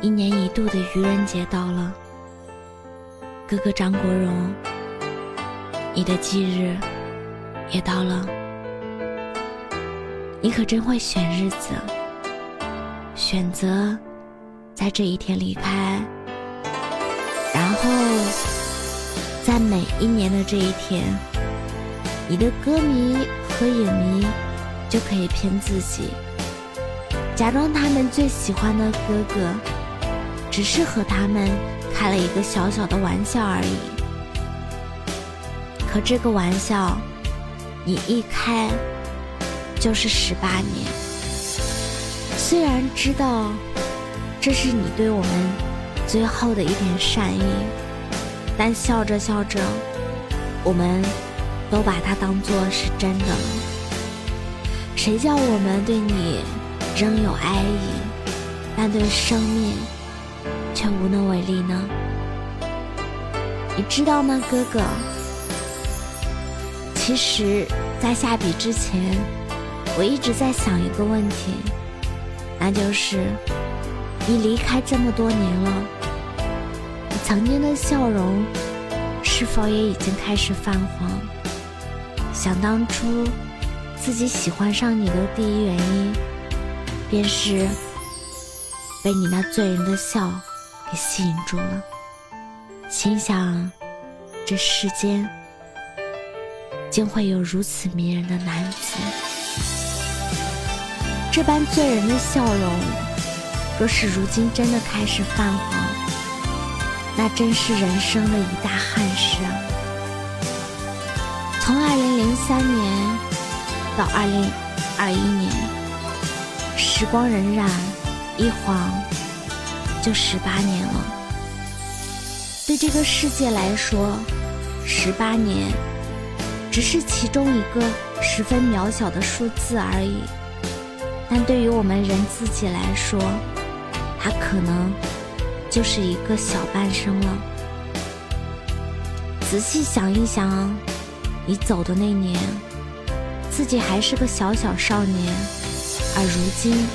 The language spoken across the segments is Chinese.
一年一度的愚人节到了，哥哥张国荣，你的忌日也到了，你可真会选日子，选择在这一天离开，然后在每一年的这一天，你的歌迷和影迷就可以骗自己，假装他们最喜欢的哥哥。只是和他们开了一个小小的玩笑而已。可这个玩笑，你一开就是十八年。虽然知道这是你对我们最后的一点善意，但笑着笑着，我们都把它当做是真的了。谁叫我们对你仍有爱意，但对生命？却无能为力呢？你知道吗，哥哥？其实，在下笔之前，我一直在想一个问题，那就是：你离开这么多年了，你曾经的笑容是否也已经开始泛黄？想当初，自己喜欢上你的第一原因，便是被你那醉人的笑。给吸引住了，心想，这世间竟会有如此迷人的男子，这般醉人的笑容，若是如今真的开始泛黄，那真是人生的一大憾事啊！从二零零三年到二零二一年，时光荏苒，一晃。就十八年了，对这个世界来说，十八年只是其中一个十分渺小的数字而已。但对于我们人自己来说，它可能就是一个小半生了。仔细想一想，你走的那年，自己还是个小小少年，而如今，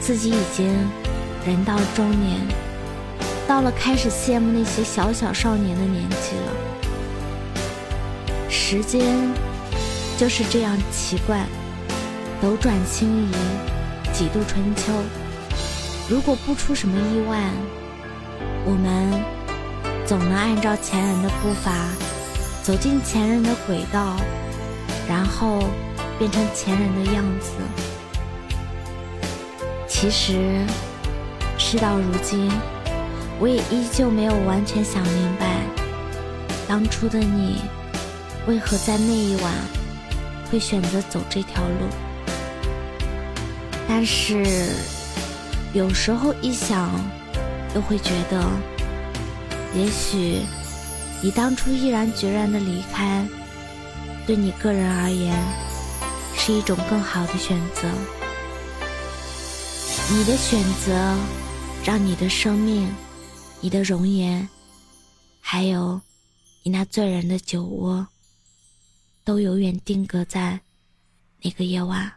自己已经。人到中年，到了开始羡慕那些小小少年的年纪了。时间就是这样奇怪，斗转星移，几度春秋。如果不出什么意外，我们总能按照前人的步伐，走进前人的轨道，然后变成前人的样子。其实。事到如今，我也依旧没有完全想明白，当初的你为何在那一晚会选择走这条路。但是有时候一想，又会觉得，也许你当初毅然决然的离开，对你个人而言，是一种更好的选择。你的选择。让你的生命、你的容颜，还有你那醉人的酒窝，都永远定格在那个夜晚。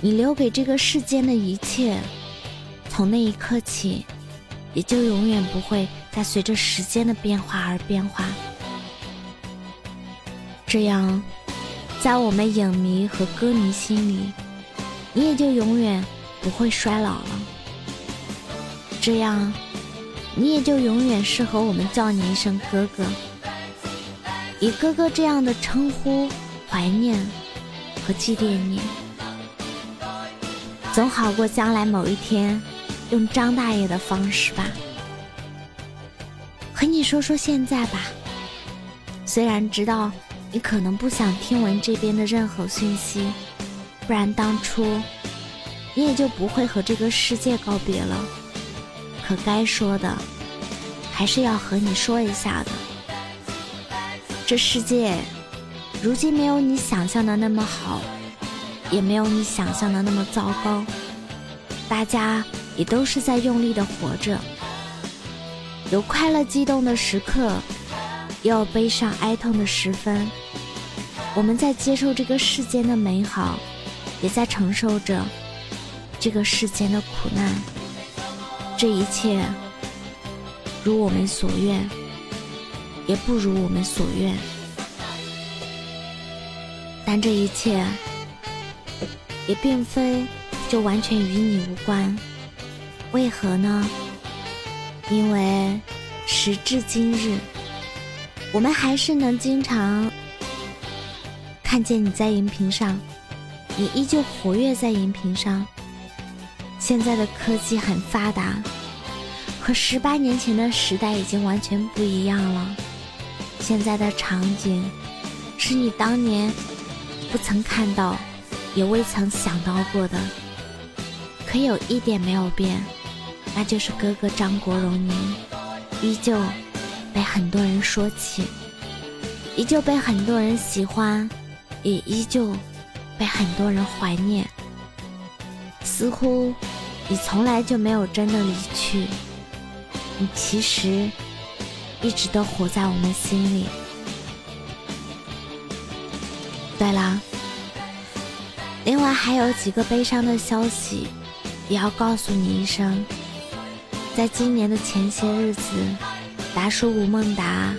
你留给这个世间的一切，从那一刻起，也就永远不会再随着时间的变化而变化。这样，在我们影迷和歌迷心里，你也就永远不会衰老了。这样，你也就永远适合我们叫你一声哥哥，以哥哥这样的称呼怀念和祭奠你，总好过将来某一天用张大爷的方式吧。和你说说现在吧，虽然知道你可能不想听闻这边的任何讯息，不然当初你也就不会和这个世界告别了。可该说的还是要和你说一下的。这世界如今没有你想象的那么好，也没有你想象的那么糟糕，大家也都是在用力的活着，有快乐激动的时刻，也有悲伤哀痛的时分。我们在接受这个世间的美好，也在承受着这个世间的苦难。这一切如我们所愿，也不如我们所愿。但这一切也并非就完全与你无关。为何呢？因为时至今日，我们还是能经常。看见你在荧屏上，你依旧活跃在荧屏上。现在的科技很发达，和十八年前的时代已经完全不一样了。现在的场景是你当年不曾看到，也未曾想到过的。可有一点没有变，那就是哥哥张国荣您依旧被很多人说起，依旧被很多人喜欢。也依旧被很多人怀念，似乎你从来就没有真的离去，你其实一直都活在我们心里。对了，另外还有几个悲伤的消息，也要告诉你一声。在今年的前些日子，达叔吴孟达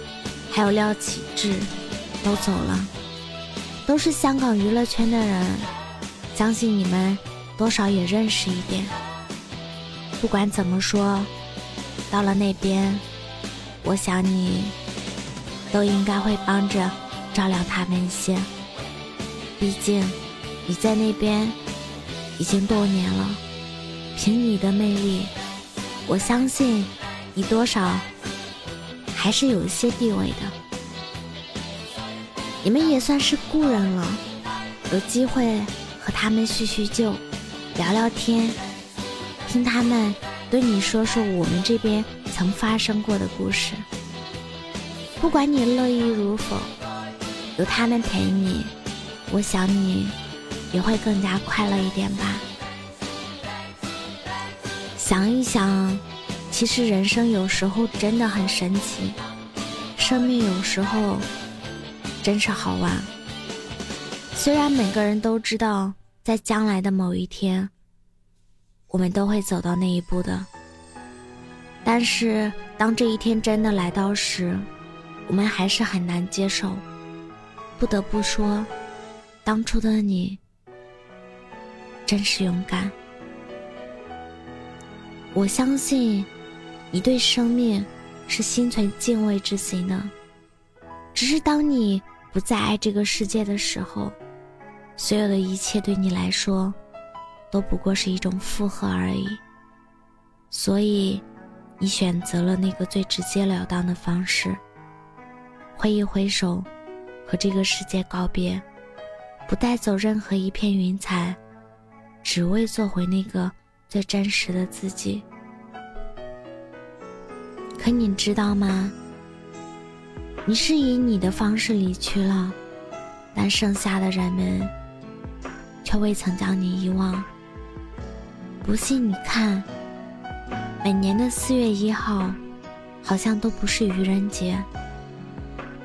还有廖启智都走了。都是香港娱乐圈的人，相信你们多少也认识一点。不管怎么说，到了那边，我想你都应该会帮着照料他们一些。毕竟你在那边已经多年了，凭你的魅力，我相信你多少还是有一些地位的。你们也算是故人了，有机会和他们叙叙旧，聊聊天，听他们对你说说我们这边曾发生过的故事。不管你乐意如否，有他们陪你，我想你也会更加快乐一点吧。想一想，其实人生有时候真的很神奇，生命有时候。真是好玩。虽然每个人都知道，在将来的某一天，我们都会走到那一步的。但是，当这一天真的来到时，我们还是很难接受。不得不说，当初的你真是勇敢。我相信，你对生命是心存敬畏之心的。只是当你。不再爱这个世界的时候，所有的一切对你来说，都不过是一种负荷而已。所以，你选择了那个最直截了当的方式，挥一挥手，和这个世界告别，不带走任何一片云彩，只为做回那个最真实的自己。可你知道吗？你是以你的方式离去了，但剩下的人们却未曾将你遗忘。不信你看，每年的四月一号，好像都不是愚人节，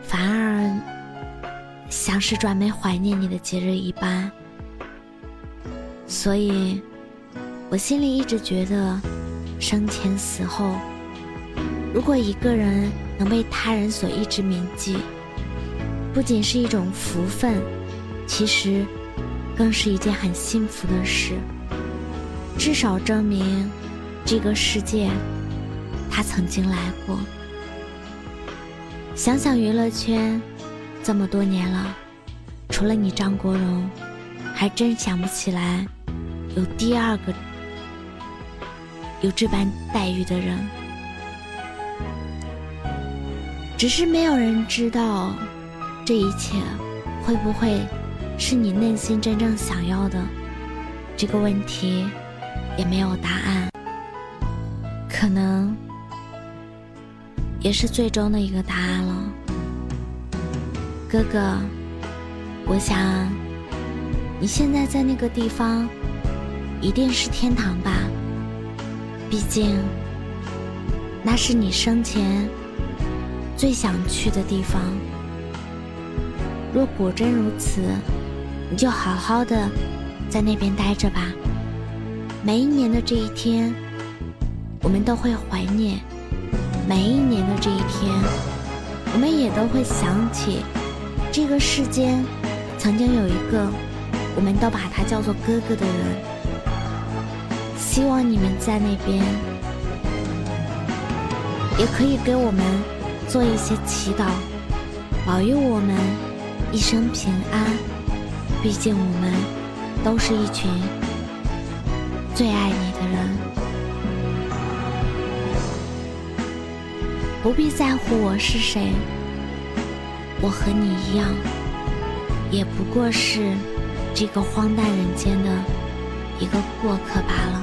反而像是专门怀念你的节日一般。所以，我心里一直觉得，生前死后，如果一个人。能被他人所一直铭记，不仅是一种福分，其实更是一件很幸福的事。至少证明这个世界他曾经来过。想想娱乐圈这么多年了，除了你张国荣，还真想不起来有第二个有这般待遇的人。只是没有人知道，这一切会不会是你内心真正想要的？这个问题也没有答案。可能也是最终的一个答案了。哥哥，我想你现在在那个地方一定是天堂吧？毕竟那是你生前最想去的地方。若果真如此，你就好好的在那边待着吧。每一年的这一天，我们都会怀念；每一年的这一天，我们也都会想起。这个世间曾经有一个，我们都把他叫做哥哥的人。希望你们在那边也可以给我们做一些祈祷，保佑我们一生平安。毕竟我们都是一群最爱你的人，不必在乎我是谁。我和你一样，也不过是这个荒诞人间的一个过客罢了。